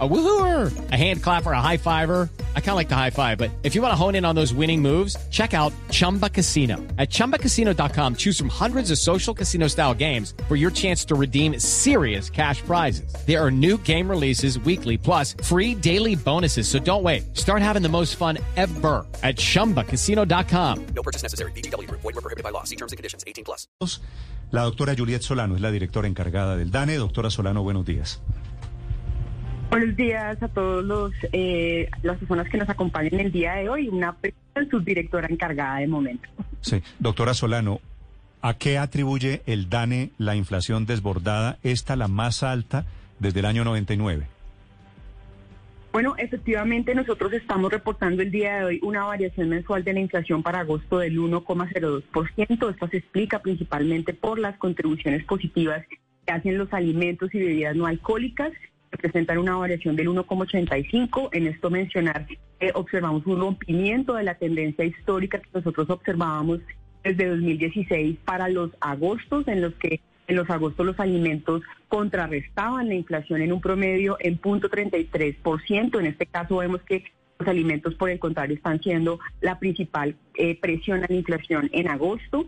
A woohooer, a hand clapper, a high fiver. I kind of like the high five, but if you want to hone in on those winning moves, check out Chumba Casino. At ChumbaCasino.com, choose from hundreds of social casino style games for your chance to redeem serious cash prizes. There are new game releases weekly, plus free daily bonuses. So don't wait. Start having the most fun ever at ChumbaCasino.com. No purchase necessary. BGW. Void were prohibited by law. See terms and conditions. 18 plus. La doctora Juliet Solano es la directora encargada del DANE. Doctora Solano, buenos días. Buenos días a todos los eh, las personas que nos acompañan el día de hoy. Una subdirectora encargada de momento. Sí, doctora Solano, ¿a qué atribuye el DANE la inflación desbordada, esta la más alta desde el año 99? Bueno, efectivamente nosotros estamos reportando el día de hoy una variación mensual de la inflación para agosto del 1,02%. Esto se explica principalmente por las contribuciones positivas que hacen los alimentos y bebidas no alcohólicas presentan una variación del 1,85. En esto mencionar, eh, observamos un rompimiento de la tendencia histórica que nosotros observábamos desde 2016 para los agostos, en los que en los agostos los alimentos contrarrestaban la inflación en un promedio en 0.33%. En este caso vemos que los alimentos, por el contrario, están siendo la principal eh, presión a la inflación en agosto.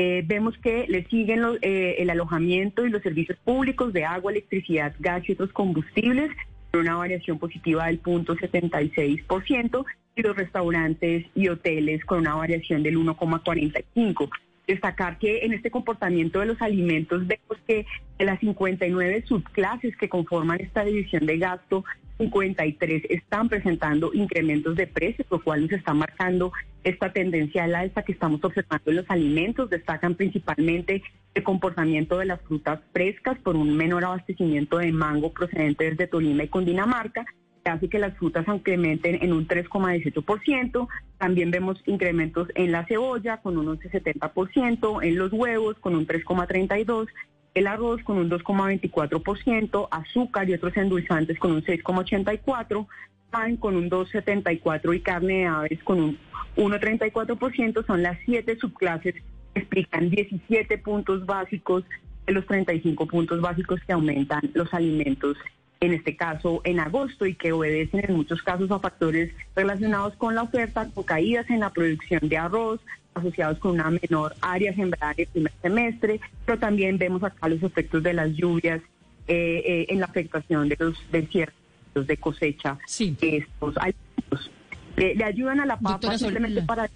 Eh, vemos que le siguen eh, el alojamiento y los servicios públicos de agua, electricidad, gas y otros combustibles, con una variación positiva del 0.76%, y los restaurantes y hoteles con una variación del 1,45%. Destacar que en este comportamiento de los alimentos vemos que de las 59 subclases que conforman esta división de gasto, 53 están presentando incrementos de precios, lo cual nos está marcando esta tendencia a la alza que estamos observando en los alimentos. Destacan principalmente el comportamiento de las frutas frescas por un menor abastecimiento de mango procedente desde Tolima y Cundinamarca, hace que las frutas incrementen en un 3,18%. También vemos incrementos en la cebolla con un 11,70%, en los huevos con un 3,32% el arroz con un 2,24%, azúcar y otros endulzantes con un 6,84%, pan con un 2,74% y carne de aves con un 1,34%. Son las siete subclases que explican 17 puntos básicos de los 35 puntos básicos que aumentan los alimentos en este caso en agosto y que obedecen en muchos casos a factores relacionados con la oferta, con caídas en la producción de arroz, asociados con una menor área sembrada en el primer semestre, pero también vemos acá los efectos de las lluvias eh, eh, en la afectación de los desiertos de cosecha sí. de estos alimentos. Le, ayudan a la papa simplemente para...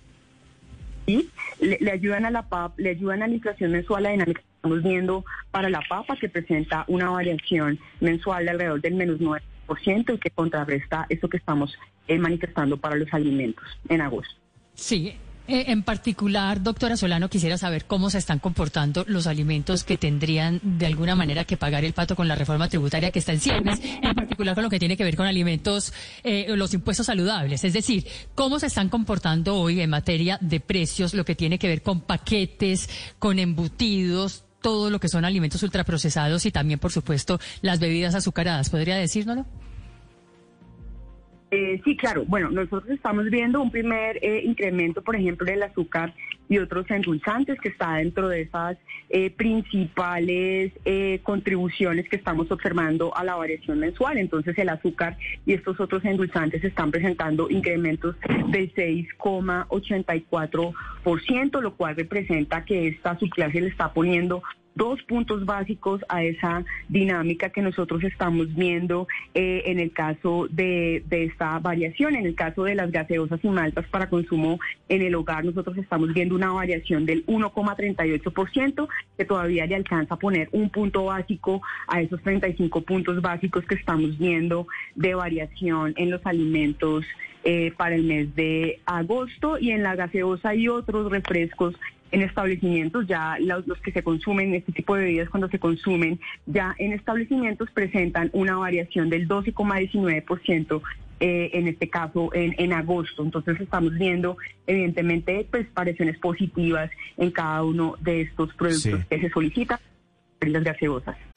¿sí? Le, ayudan a la papa, le ayudan a la inflación mensual, la dinámica estamos viendo para la papa, que presenta una variación mensual de alrededor del menos 9% y que contrarresta eso que estamos eh, manifestando para los alimentos en agosto. Sí, eh, en particular, doctora Solano, quisiera saber cómo se están comportando los alimentos que tendrían de alguna manera que pagar el pato con la reforma tributaria que está en ciernes, en particular con lo que tiene que ver con alimentos, eh, los impuestos saludables. Es decir, cómo se están comportando hoy en materia de precios, lo que tiene que ver con paquetes, con embutidos, todo lo que son alimentos ultraprocesados y también, por supuesto, las bebidas azucaradas. ¿Podría decírnoslo? Eh, sí, claro. Bueno, nosotros estamos viendo un primer eh, incremento, por ejemplo, del azúcar y otros endulzantes que está dentro de esas eh, principales contribuciones que estamos observando a la variación mensual. Entonces, el azúcar y estos otros endulzantes están presentando incrementos del 6,84%, lo cual representa que esta subclase le está poniendo dos puntos básicos a esa dinámica que nosotros estamos viendo eh, en el caso de, de, esta variación. En el caso de las gaseosas y maltas para consumo en el hogar, nosotros estamos viendo una variación del 1,38%, que todavía le alcanza a poner un punto básico a esos 35 puntos básicos que estamos viendo de variación en los alimentos eh, para el mes de agosto y en la gaseosa y otros refrescos en establecimientos, ya los, que se consumen, este tipo de bebidas cuando se consumen, ya en establecimientos presentan una variación del 12,19%. Eh, en este caso en, en agosto. Entonces estamos viendo evidentemente pues variaciones positivas en cada uno de estos productos que se solicitan las gaseosas.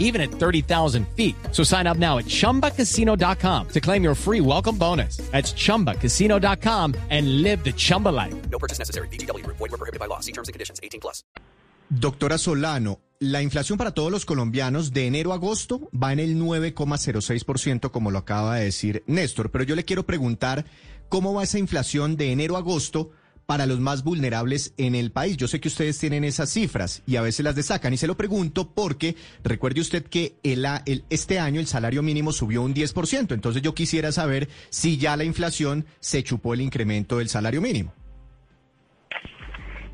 even at 30,000 feet. So sign up now at chumbacasino.com to claim your free welcome bonus. That's chumbacasino.com and live the Chumba life. No purchase necessary. BGW. Void were prohibited by law. See terms and conditions. 18 plus. Doctora Solano, la inflación para todos los colombianos de enero a agosto va en el 9,06%, como lo acaba de decir Néstor. Pero yo le quiero preguntar cómo va esa inflación de enero a agosto para los más vulnerables en el país. Yo sé que ustedes tienen esas cifras y a veces las desacan. Y se lo pregunto porque recuerde usted que el, este año el salario mínimo subió un 10%. Entonces yo quisiera saber si ya la inflación se chupó el incremento del salario mínimo.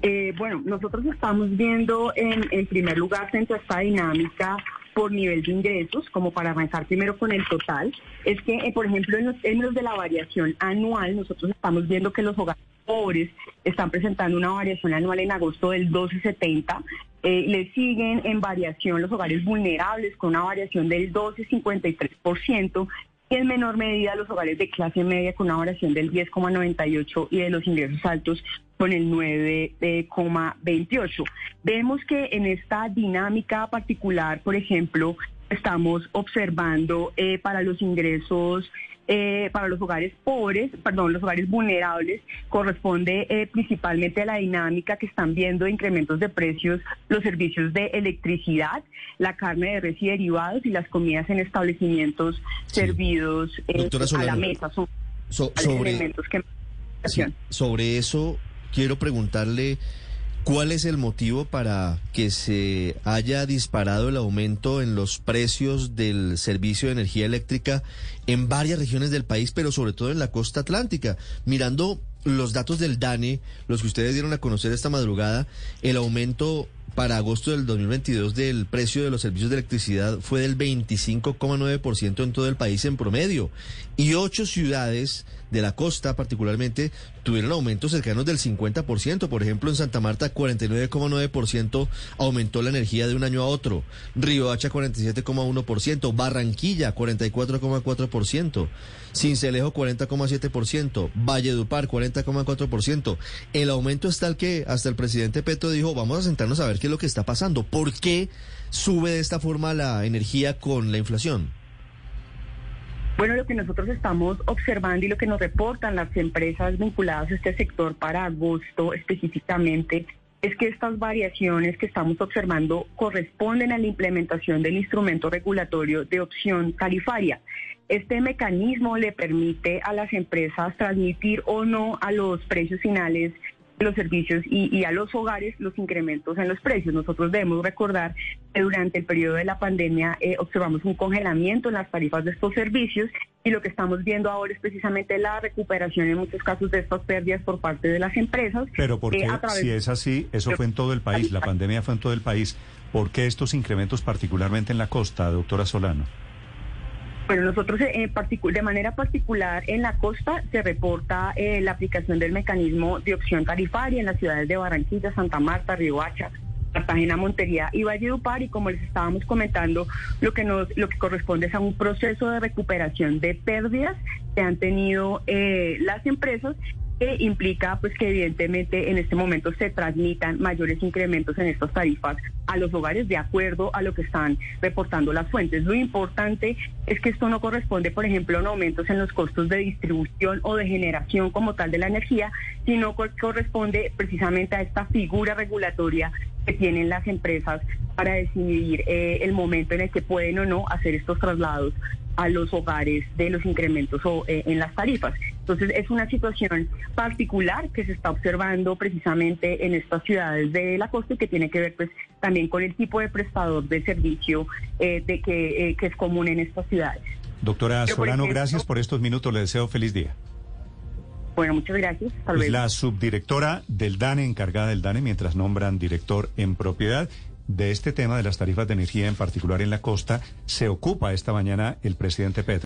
Eh, bueno, nosotros estamos viendo en, primer lugar frente a esta dinámica por nivel de ingresos, como para arrancar primero con el total, es que, eh, por ejemplo, en los términos de la variación anual, nosotros estamos viendo que los hogares pobres están presentando una variación anual en agosto del 12,70. Eh, le siguen en variación los hogares vulnerables con una variación del 12,53% y en menor medida los hogares de clase media con una variación del 10,98 y de los ingresos altos con el 9,28. Vemos que en esta dinámica particular, por ejemplo, estamos observando eh, para los ingresos eh, para los hogares pobres, perdón, los hogares vulnerables, corresponde eh, principalmente a la dinámica que están viendo de incrementos de precios los servicios de electricidad, la carne de res y derivados y las comidas en establecimientos servidos eh, a la mesa. Son So- los sobre, que sí, sobre eso, quiero preguntarle cuál es el motivo para que se haya disparado el aumento en los precios del servicio de energía eléctrica en varias regiones del país, pero sobre todo en la costa atlántica. Mirando los datos del DANE, los que ustedes dieron a conocer esta madrugada, el aumento para agosto del 2022 del precio de los servicios de electricidad fue del 25,9% en todo el país en promedio. Y ocho ciudades de la costa particularmente tuvieron aumentos cercanos del 50%. Por ejemplo, en Santa Marta 49,9% aumentó la energía de un año a otro. Río Hacha 47,1%. Barranquilla 44,4%. Cincelejo 40,7%. Valledupar 40,4%. El aumento es tal que hasta el presidente Petro dijo, vamos a sentarnos a ver qué es lo que está pasando. ¿Por qué sube de esta forma la energía con la inflación? Bueno, lo que nosotros estamos observando y lo que nos reportan las empresas vinculadas a este sector para agosto específicamente es que estas variaciones que estamos observando corresponden a la implementación del instrumento regulatorio de opción tarifaria. Este mecanismo le permite a las empresas transmitir o no a los precios finales los servicios y, y a los hogares los incrementos en los precios. Nosotros debemos recordar que durante el periodo de la pandemia eh, observamos un congelamiento en las tarifas de estos servicios y lo que estamos viendo ahora es precisamente la recuperación en muchos casos de estas pérdidas por parte de las empresas. Pero ¿por eh, qué, a través si es así, eso fue en todo el país, la pandemia fue en todo el país, ¿por qué estos incrementos particularmente en la costa, doctora Solano? Bueno, nosotros eh, en de manera particular en la costa se reporta eh, la aplicación del mecanismo de opción tarifaria en las ciudades de Barranquilla, Santa Marta, Riohacha, Cartagena, Montería y Valledupar y como les estábamos comentando, lo que nos lo que corresponde es a un proceso de recuperación de pérdidas que han tenido eh, las empresas que implica pues que evidentemente en este momento se transmitan mayores incrementos en estas tarifas a los hogares de acuerdo a lo que están reportando las fuentes. Lo importante es que esto no corresponde, por ejemplo, en aumentos en los costos de distribución o de generación como tal de la energía, sino que corresponde precisamente a esta figura regulatoria que tienen las empresas para decidir eh, el momento en el que pueden o no hacer estos traslados a los hogares de los incrementos o, eh, en las tarifas. Entonces es una situación particular que se está observando precisamente en estas ciudades de la costa y que tiene que ver pues también con el tipo de prestador de servicio eh, de que, eh, que es común en estas ciudades. Doctora Solano, ejemplo- gracias por estos minutos, le deseo feliz día. Bueno, muchas gracias. Hasta Es luego. la subdirectora del DANE, encargada del DANE, mientras nombran director en propiedad. De este tema de las tarifas de energía, en particular en la costa, se ocupa esta mañana el presidente Petro.